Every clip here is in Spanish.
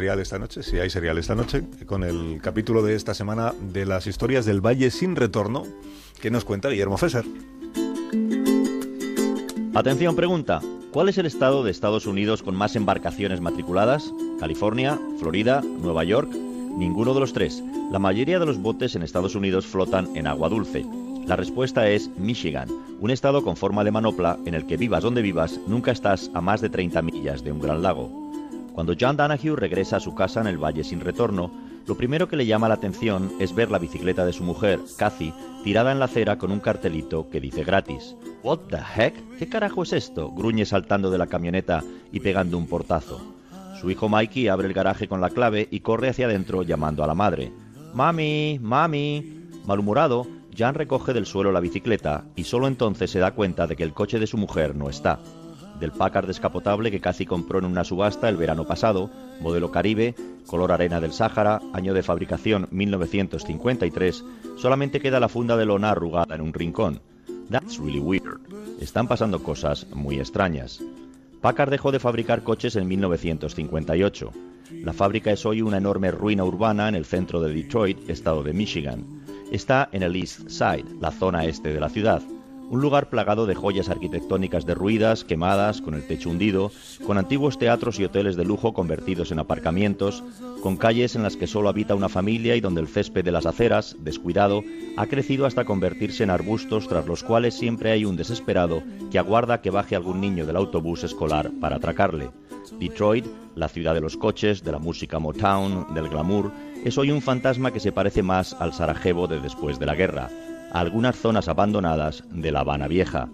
serial esta noche, si hay serial esta noche, con el capítulo de esta semana de las historias del Valle sin retorno que nos cuenta Guillermo Fesser. Atención, pregunta. ¿Cuál es el estado de Estados Unidos con más embarcaciones matriculadas? ¿California, Florida, Nueva York? Ninguno de los tres. La mayoría de los botes en Estados Unidos flotan en agua dulce. La respuesta es Michigan, un estado con forma de manopla en el que vivas donde vivas, nunca estás a más de 30 millas de un gran lago. Cuando John Danahue regresa a su casa en el Valle sin retorno, lo primero que le llama la atención es ver la bicicleta de su mujer, Cathy, tirada en la acera con un cartelito que dice gratis. What the heck? ¿Qué carajo es esto? gruñe saltando de la camioneta y pegando un portazo. Su hijo Mikey abre el garaje con la clave y corre hacia adentro llamando a la madre. Mami, mami. Malhumorado, Jan recoge del suelo la bicicleta y solo entonces se da cuenta de que el coche de su mujer no está del Packard descapotable que casi compró en una subasta el verano pasado, modelo Caribe, color arena del Sáhara, año de fabricación 1953, solamente queda la funda de lona arrugada en un rincón. That's really weird. Están pasando cosas muy extrañas. Packard dejó de fabricar coches en 1958. La fábrica es hoy una enorme ruina urbana en el centro de Detroit, estado de Michigan. Está en el East Side, la zona este de la ciudad, un lugar plagado de joyas arquitectónicas derruidas, quemadas, con el techo hundido, con antiguos teatros y hoteles de lujo convertidos en aparcamientos, con calles en las que solo habita una familia y donde el césped de las aceras, descuidado, ha crecido hasta convertirse en arbustos tras los cuales siempre hay un desesperado que aguarda que baje algún niño del autobús escolar para atracarle. Detroit, la ciudad de los coches, de la música Motown, del glamour, es hoy un fantasma que se parece más al Sarajevo de después de la guerra algunas zonas abandonadas de La Habana Vieja.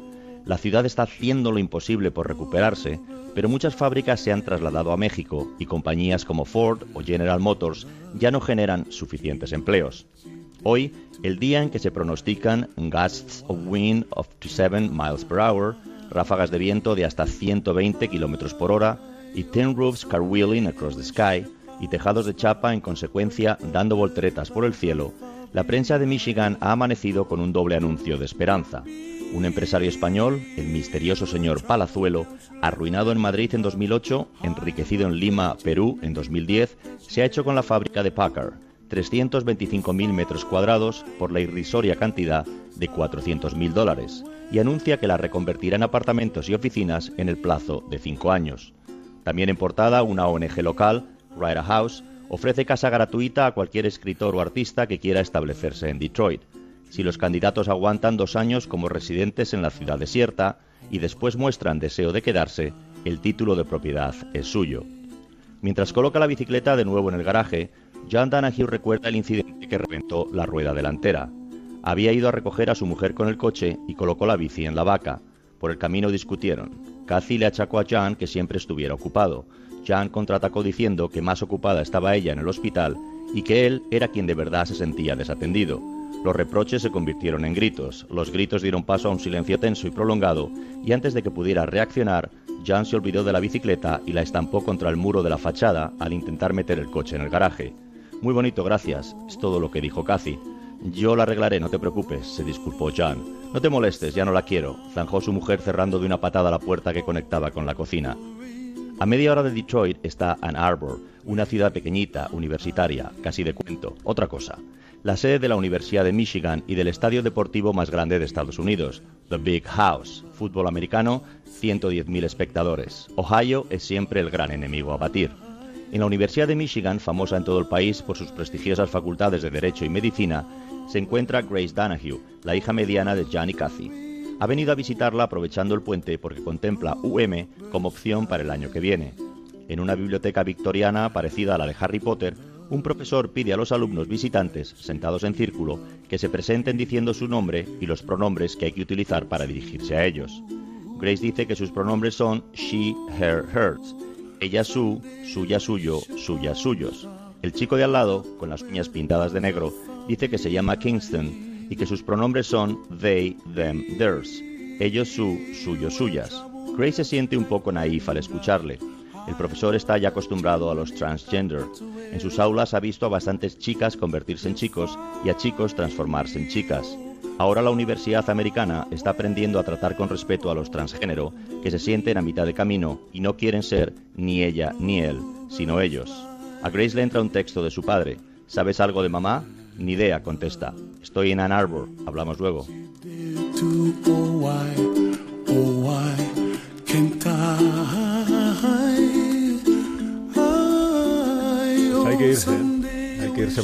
La ciudad está haciendo lo imposible por recuperarse, pero muchas fábricas se han trasladado a México y compañías como Ford o General Motors ya no generan suficientes empleos. Hoy, el día en que se pronostican gusts of wind of 7 miles per hour, ráfagas de viento de hasta 120 kilómetros por hora y tin roofs carwheeling across the sky y tejados de chapa en consecuencia dando volteretas por el cielo, la prensa de Michigan ha amanecido con un doble anuncio de esperanza. Un empresario español, el misterioso señor Palazuelo, arruinado en Madrid en 2008, enriquecido en Lima, Perú en 2010, se ha hecho con la fábrica de Packard, 325.000 metros cuadrados por la irrisoria cantidad de 400.000 dólares, y anuncia que la reconvertirá en apartamentos y oficinas en el plazo de cinco años. También en portada una ONG local, Writer House, ofrece casa gratuita a cualquier escritor o artista que quiera establecerse en Detroit, si los candidatos aguantan dos años como residentes en la ciudad desierta y después muestran deseo de quedarse, el título de propiedad es suyo. Mientras coloca la bicicleta de nuevo en el garaje, John Danahue recuerda el incidente que reventó la rueda delantera. Había ido a recoger a su mujer con el coche y colocó la bici en la vaca. Por el camino discutieron. Cathy le achacó a John que siempre estuviera ocupado, Jan contraatacó diciendo que más ocupada estaba ella en el hospital y que él era quien de verdad se sentía desatendido. Los reproches se convirtieron en gritos, los gritos dieron paso a un silencio tenso y prolongado, y antes de que pudiera reaccionar, Jan se olvidó de la bicicleta y la estampó contra el muro de la fachada al intentar meter el coche en el garaje. Muy bonito, gracias, es todo lo que dijo Cathy. Yo la arreglaré, no te preocupes, se disculpó Jan. No te molestes, ya no la quiero, zanjó su mujer cerrando de una patada la puerta que conectaba con la cocina. A media hora de Detroit está Ann Arbor, una ciudad pequeñita, universitaria, casi de cuento, otra cosa. La sede de la Universidad de Michigan y del estadio deportivo más grande de Estados Unidos, The Big House, fútbol americano, 110.000 espectadores. Ohio es siempre el gran enemigo a batir. En la Universidad de Michigan, famosa en todo el país por sus prestigiosas facultades de Derecho y Medicina, se encuentra Grace Danahue, la hija mediana de John y Cathy ha venido a visitarla aprovechando el puente porque contempla UM como opción para el año que viene. En una biblioteca victoriana parecida a la de Harry Potter, un profesor pide a los alumnos visitantes, sentados en círculo, que se presenten diciendo su nombre y los pronombres que hay que utilizar para dirigirse a ellos. Grace dice que sus pronombres son she, her, hers, ella su, suya suyo, suya suyos. El chico de al lado, con las uñas pintadas de negro, dice que se llama Kingston y que sus pronombres son they, them, theirs, ellos su, suyo, suyas. Grace se siente un poco naif al escucharle. El profesor está ya acostumbrado a los transgender. En sus aulas ha visto a bastantes chicas convertirse en chicos y a chicos transformarse en chicas. Ahora la universidad americana está aprendiendo a tratar con respeto a los transgénero que se sienten a mitad de camino y no quieren ser ni ella ni él, sino ellos. A Grace le entra un texto de su padre. ¿Sabes algo de mamá? Ni idea, contesta. Estoy en Ann Arbor. Hablamos luego.